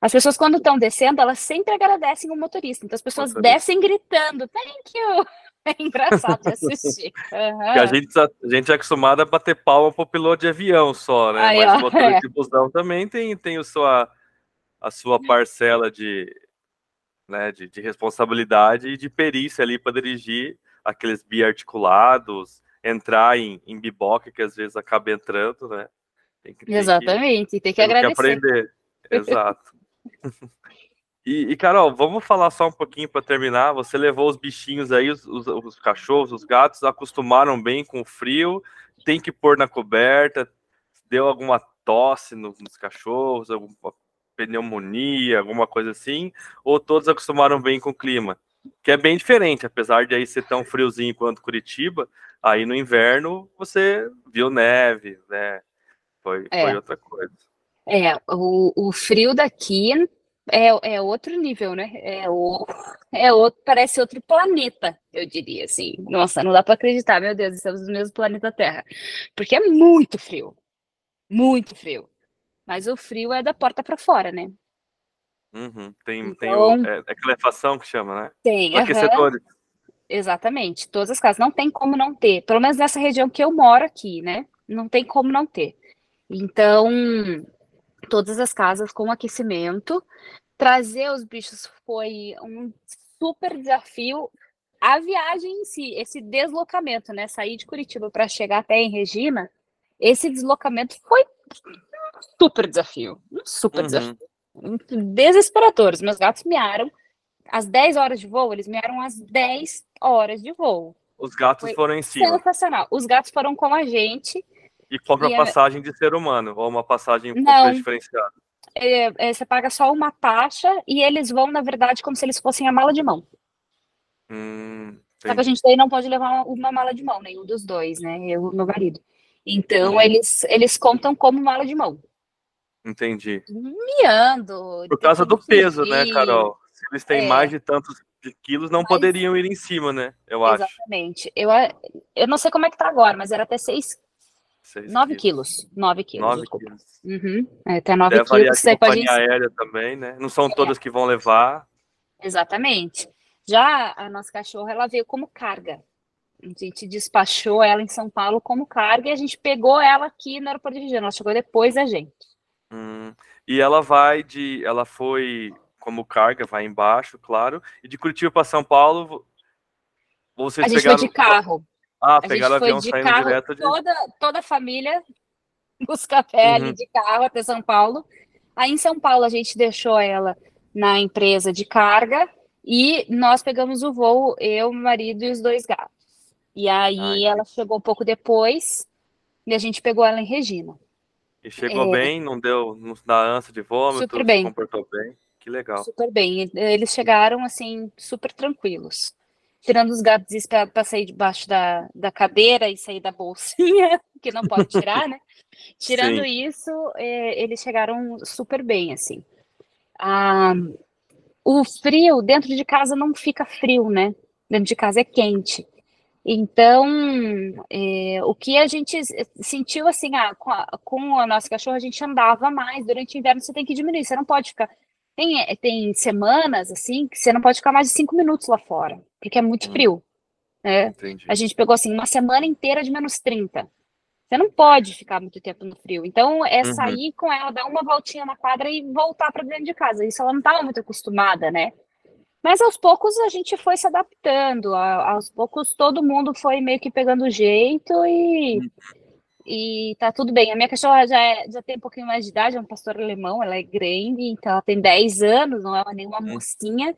As pessoas, quando estão descendo, elas sempre agradecem o motorista. Então, as pessoas descem gritando, thank you. (laughs) É engraçado de (laughs) assistir. Uhum. a, gente, tá, a gente é acostumado a bater palma pro piloto de avião só, né? Aí, Mas ó, o motorista é. de busão também tem, tem o sua, a sua parcela de, né, de, de responsabilidade e de perícia ali para dirigir aqueles biarticulados, entrar em, em biboca, que às vezes acaba entrando, né? Tem que, Exatamente, tem que, tem que agradecer. Que aprender. Exato. (laughs) E, e, Carol, vamos falar só um pouquinho para terminar. Você levou os bichinhos aí, os, os, os, cachorros, os gatos, acostumaram bem com o frio, tem que pôr na coberta, deu alguma tosse nos, nos cachorros, alguma pneumonia, alguma coisa assim, ou todos acostumaram bem com o clima? Que é bem diferente, apesar de aí ser tão friozinho quanto Curitiba, aí no inverno você viu neve, né? Foi, é. foi outra coisa. É, o, o frio daqui é, é outro nível, né? É, o, é outro, parece outro planeta, eu diria assim. Nossa, não dá para acreditar, meu Deus, estamos no mesmo planeta Terra. Porque é muito frio. Muito frio. Mas o frio é da porta para fora, né? Uhum. Tem, então, tem o, é, é calefação que chama, né? Tem. Aquecedores. Uhum. Exatamente. Todas as casas. Não tem como não ter. Pelo menos nessa região que eu moro aqui, né? Não tem como não ter. Então, todas as casas com aquecimento. Trazer os bichos foi um super desafio. A viagem em si, esse deslocamento, né? Sair de Curitiba para chegar até em Regina, esse deslocamento foi super desafio. Um super uhum. desafio. Desesperador. Os meus gatos miaram às 10 horas de voo, eles miaram às 10 horas de voo. Os gatos foi foram em cima. Sensacional. Os gatos foram com a gente. E compra e passagem de ser humano, ou uma passagem um pouco diferenciada. É, é, você paga só uma taxa e eles vão, na verdade, como se eles fossem a mala de mão. Hum, Só que a gente daí não pode levar uma, mala de mão, nenhum dos dois, né? Eu e meu marido. Então, eles, eles contam como mala de mão. Entendi. Miando. Por causa do peso, né, Carol? Se eles têm é. mais de tantos quilos, não mas... poderiam ir em cima, né? Eu acho. Exatamente. Eu, eu não sei como é que tá agora, mas era até 6 9 quilos. 9 quilos. 9 quilos. Uhum. É, até 9 Deve quilos. Você pode... aérea também, né? Não são é. todas que vão levar. Exatamente. Já a nossa cachorra, ela veio como carga. A gente despachou ela em São Paulo como carga e a gente pegou ela aqui no aeroporto de Regina. Ela chegou depois da gente. Hum. E ela vai de. Ela foi como carga, vai embaixo, claro. E de Curitiba para São Paulo, vocês a gente pegaram... foi de carro. Ah, pegaram a avião saindo carro, direto de... Toda, toda a família (laughs) busca pele uhum. de carro até São Paulo. Aí em São Paulo a gente deixou ela na empresa de carga e nós pegamos o voo, eu, meu marido e os dois gatos. E aí Ai, ela chegou um pouco depois e a gente pegou ela em Regina. E chegou é... bem, não deu, não dá ânsia de vômito, super bem. se comportou bem. Que legal. Super bem. Eles chegaram assim super tranquilos tirando os gatos desesperados para sair debaixo da, da cadeira e sair da bolsinha, (laughs) que não pode tirar, né? (laughs) Tirando Sim. isso, é, eles chegaram super bem, assim. Ah, o frio dentro de casa não fica frio, né? Dentro de casa é quente. Então, é, o que a gente sentiu assim, ah, com, a, com a nossa cachorra, a gente andava mais. Durante o inverno você tem que diminuir, você não pode ficar tem, eh, tem semanas, assim, que você não pode ficar mais de cinco minutos lá fora, porque é muito hum. frio. Né? A gente pegou, assim, uma semana inteira de menos 30. Você não pode ficar muito tempo no frio. Então, é uhum. sair com ela, dar uma voltinha na quadra e voltar para dentro de casa. Isso ela não estava muito acostumada, né? Mas aos poucos a gente foi se adaptando. aos poucos todo mundo foi meio que pegando o jeito e, uhum e tá tudo bem. A minha cachorra já, é, já tem um pouquinho mais de idade, é um pastor alemão, ela é grande, então ela tem 10 anos, não é nenhuma uhum. mocinha.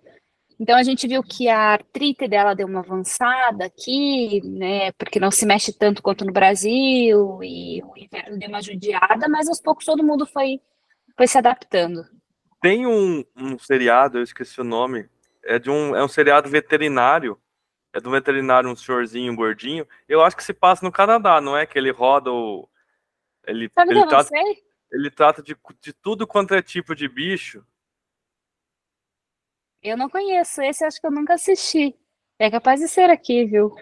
Então a gente viu que a artrite dela deu uma avançada aqui, né? Porque não se mexe tanto quanto no Brasil, e o inverno deu uma judiada, mas aos poucos todo mundo foi, foi se adaptando. Tem um, um seriado, eu esqueci o nome, é de um, é um seriado veterinário é do veterinário, um senhorzinho gordinho. Eu acho que se passa no Canadá, não é? Que ele roda o. Ele, Sabe ele, trata, ele trata de, de tudo quanto é tipo de bicho. Eu não conheço, esse acho que eu nunca assisti. É capaz de ser aqui, viu?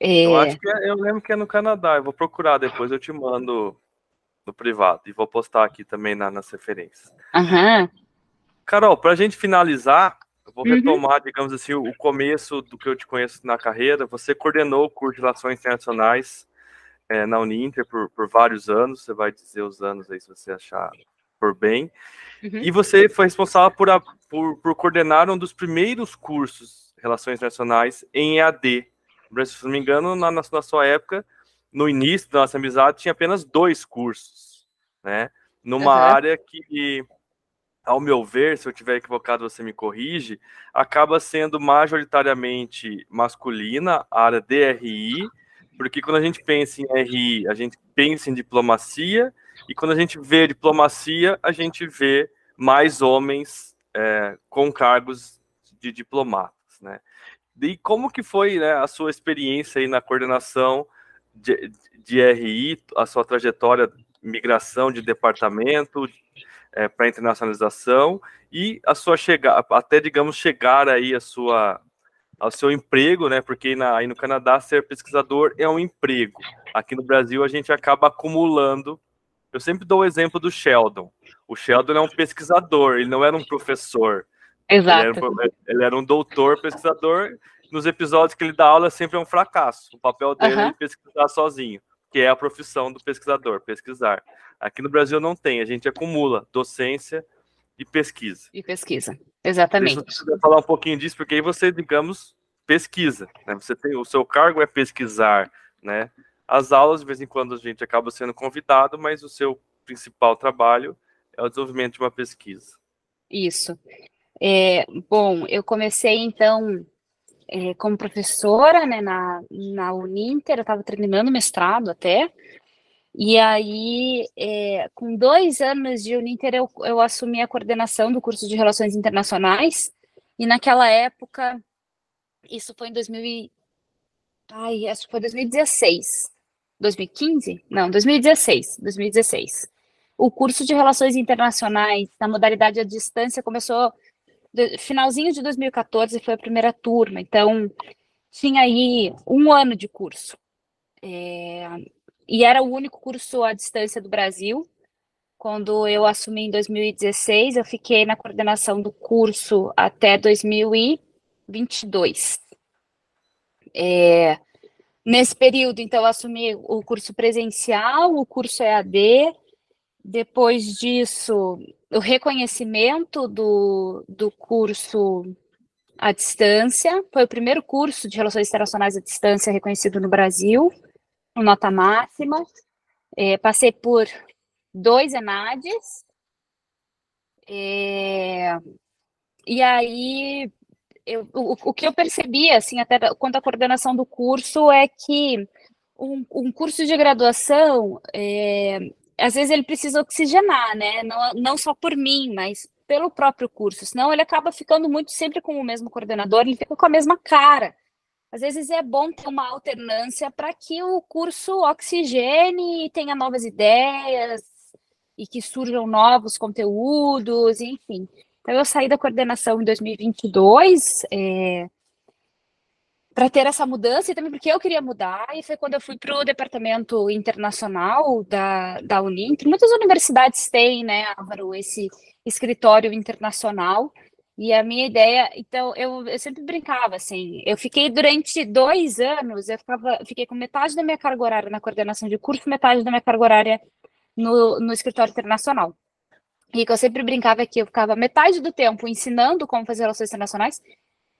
É... Eu acho que é, eu lembro que é no Canadá. Eu vou procurar depois, eu te mando no privado. E vou postar aqui também na, nas referências. Aham. Carol, para a gente finalizar, eu vou uhum. retomar, uhum. digamos assim, o começo do que eu te conheço na carreira. Você coordenou o curso de Relações Internacionais é, na Uninter por, por vários anos. Você vai dizer os anos aí se você achar por bem. Uhum. E você foi responsável por, a, por, por coordenar um dos primeiros cursos de Relações Internacionais em EAD. Se não me engano, na, na, na sua época, no início da nossa amizade, tinha apenas dois cursos, né? Numa uhum. área que ao meu ver, se eu tiver equivocado, você me corrige, acaba sendo majoritariamente masculina, a área DRI, porque quando a gente pensa em RI, a gente pensa em diplomacia, e quando a gente vê diplomacia, a gente vê mais homens é, com cargos de diplomatas, né? E como que foi né, a sua experiência aí na coordenação de, de RI, a sua trajetória migração de departamento é, para internacionalização e a sua chegada, até digamos chegar aí a sua ao seu emprego, né? Porque na, aí no Canadá ser pesquisador é um emprego. Aqui no Brasil a gente acaba acumulando. Eu sempre dou o exemplo do Sheldon. O Sheldon é um pesquisador, ele não era um professor. Exato. Ele era, ele era um doutor pesquisador. Nos episódios que ele dá aula sempre é um fracasso. O papel dele uhum. é pesquisar sozinho, que é a profissão do pesquisador, pesquisar. Aqui no Brasil não tem, a gente acumula docência e pesquisa. E pesquisa. Exatamente. Deixa eu falar um pouquinho disso, porque aí você, digamos, pesquisa. Né? Você tem o seu cargo é pesquisar, né? As aulas, de vez em quando, a gente acaba sendo convidado, mas o seu principal trabalho é o desenvolvimento de uma pesquisa. Isso. É, bom, eu comecei então é, como professora né, na, na Uninter, eu estava terminando mestrado até, e aí, é, com dois anos de Uninter, eu, eu assumi a coordenação do curso de Relações Internacionais, e naquela época, isso foi em 2000, ai, acho que foi 2016, 2015? Não, 2016, 2016. O curso de Relações Internacionais, na modalidade à distância, começou finalzinho de 2014, foi a primeira turma, então tinha aí um ano de curso. É, e era o único curso à distância do Brasil. Quando eu assumi em 2016, eu fiquei na coordenação do curso até 2022. É, nesse período, então, eu assumi o curso presencial, o curso EAD. Depois disso, o reconhecimento do, do curso à distância. Foi o primeiro curso de Relações Internacionais à Distância reconhecido no Brasil nota máxima. É, passei por dois ENADs. É, e aí, eu, o, o, que eu percebi, assim, até quanto à coordenação do curso, é que um, um curso de graduação, é, às vezes ele precisa oxigenar, né? Não, não só por mim, mas pelo próprio curso, senão ele acaba ficando muito sempre com o mesmo coordenador, ele fica com a mesma cara às vezes é bom ter uma alternância para que o curso oxigene e tenha novas ideias e que surjam novos conteúdos, enfim. Então, eu saí da coordenação em 2022 é, para ter essa mudança e também porque eu queria mudar, e foi quando eu fui para o departamento internacional da, da Uninter. Muitas universidades têm, né, Álvaro, esse escritório internacional. E a minha ideia, então, eu, eu sempre brincava, assim, eu fiquei durante dois anos, eu ficava, fiquei com metade da minha carga horária na coordenação de curso, metade da minha carga horária no, no escritório internacional. E que eu sempre brincava que eu ficava metade do tempo ensinando como fazer relações internacionais,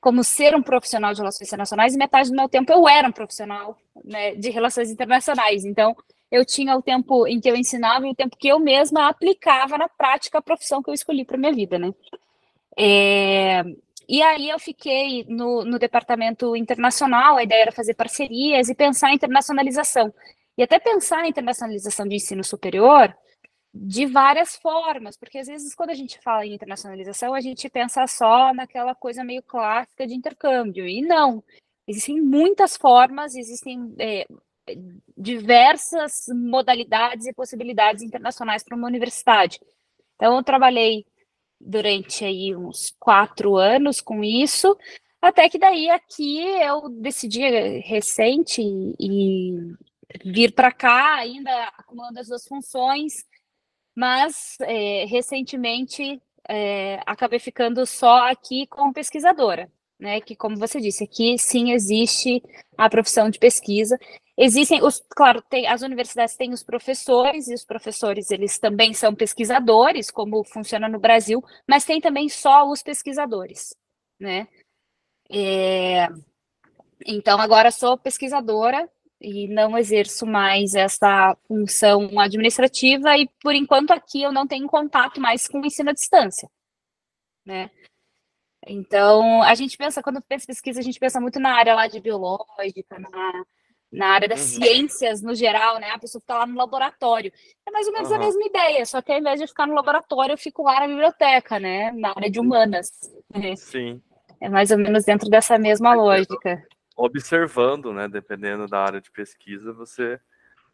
como ser um profissional de relações internacionais, e metade do meu tempo eu era um profissional né, de relações internacionais. Então, eu tinha o tempo em que eu ensinava e o tempo que eu mesma aplicava na prática a profissão que eu escolhi para minha vida, né? É, e aí eu fiquei no, no departamento internacional, a ideia era fazer parcerias e pensar em internacionalização. E até pensar em internacionalização de ensino superior de várias formas, porque às vezes quando a gente fala em internacionalização, a gente pensa só naquela coisa meio clássica de intercâmbio, e não. Existem muitas formas, existem é, diversas modalidades e possibilidades internacionais para uma universidade. Então, eu trabalhei durante aí uns quatro anos com isso, até que daí aqui eu decidi recente e vir para cá, ainda acumulando as duas funções, mas é, recentemente é, acabei ficando só aqui como pesquisadora, né? Que, como você disse, aqui sim existe a profissão de pesquisa, Existem os, claro, tem, as universidades têm os professores, e os professores eles também são pesquisadores, como funciona no Brasil, mas tem também só os pesquisadores, né? É, então, agora sou pesquisadora e não exerço mais essa função administrativa, e por enquanto aqui eu não tenho contato mais com o ensino à distância, né? Então, a gente pensa, quando pensa em pesquisa, a gente pensa muito na área lá de biológica, na na área das uhum. ciências no geral, né? A pessoa fica lá no laboratório. É mais ou menos uhum. a mesma ideia, só que ao invés de ficar no laboratório, eu fico lá na biblioteca, né? Na área de humanas. Sim. (laughs) É mais ou menos dentro dessa mesma lógica. Observando, né? Dependendo da área de pesquisa, você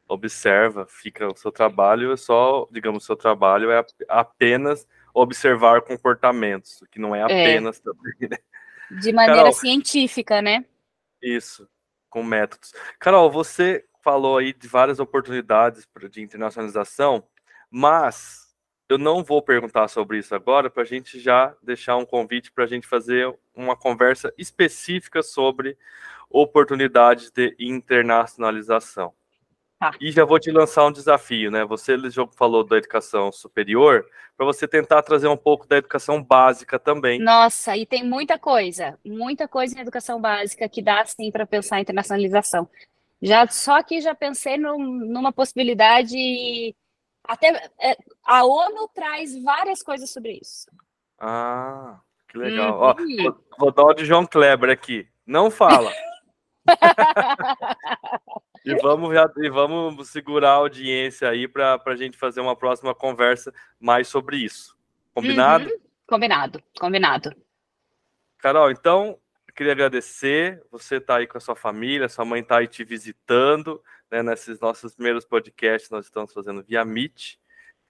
observa, fica o seu trabalho é só, digamos, o seu trabalho é apenas observar comportamentos, que não é, é. apenas é. também, né? De maneira Carol, científica, né? Isso, com métodos. Carol, você falou aí de várias oportunidades de internacionalização, mas eu não vou perguntar sobre isso agora, para a gente já deixar um convite para a gente fazer uma conversa específica sobre oportunidades de internacionalização. Tá. E já vou te lançar um desafio, né? Você já falou da educação superior, para você tentar trazer um pouco da educação básica também. Nossa, e tem muita coisa, muita coisa em educação básica que dá sim para pensar em internacionalização. Já só que já pensei numa possibilidade até é, a ONU traz várias coisas sobre isso. Ah, que legal. Uhum. Ó, vou, vou dar o de João Kleber aqui. Não fala. E vamos, e vamos segurar a audiência aí para a gente fazer uma próxima conversa mais sobre isso. Combinado? Uhum. Combinado, combinado. Carol, então, queria agradecer. Você está aí com a sua família, sua mãe está aí te visitando, né? Nesses nossos primeiros podcasts nós estamos fazendo via Meet.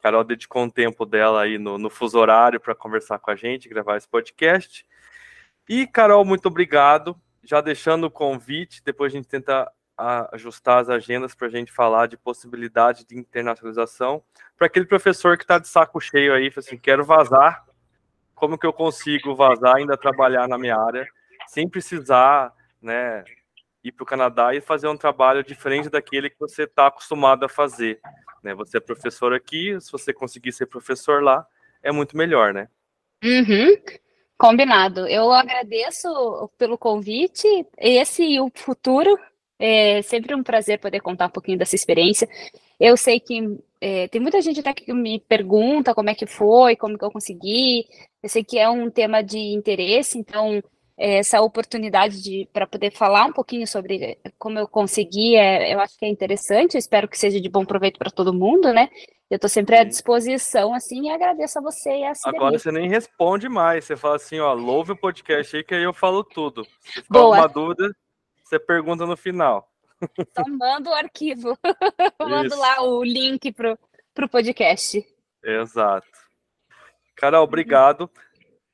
Carol dedicou um tempo dela aí no, no fuso horário para conversar com a gente, gravar esse podcast. E, Carol, muito obrigado. Já deixando o convite, depois a gente tenta ajustar as agendas para a gente falar de possibilidade de internacionalização para aquele professor que está de saco cheio aí, assim, quero vazar, como que eu consigo vazar, ainda trabalhar na minha área, sem precisar, né, ir para o Canadá e fazer um trabalho diferente daquele que você está acostumado a fazer, né? Você é professor aqui, se você conseguir ser professor lá, é muito melhor, né? Uhum. Combinado. Eu agradeço pelo convite. Esse e o futuro é sempre um prazer poder contar um pouquinho dessa experiência. Eu sei que é, tem muita gente até que me pergunta como é que foi, como que eu consegui. Eu sei que é um tema de interesse, então essa oportunidade de para poder falar um pouquinho sobre como eu consegui, é, eu acho que é interessante. Eu espero que seja de bom proveito para todo mundo, né? Eu estou sempre à disposição, assim, e agradeço a você e a Cidadania. Agora você nem responde mais, você fala assim, ó, louve o podcast aí que aí eu falo tudo. Se ficar Boa. alguma dúvida, você pergunta no final. (laughs) Então manda o arquivo. (laughs) Mando lá o link pro, pro podcast. Exato. Carol, obrigado.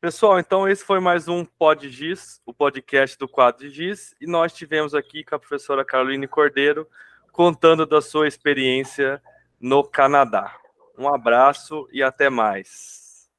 Pessoal, então esse foi mais um Pod Giz, o podcast do Quadro Giz, e nós tivemos aqui com a professora Caroline Cordeiro contando da sua experiência no Canadá. Um abraço e até mais.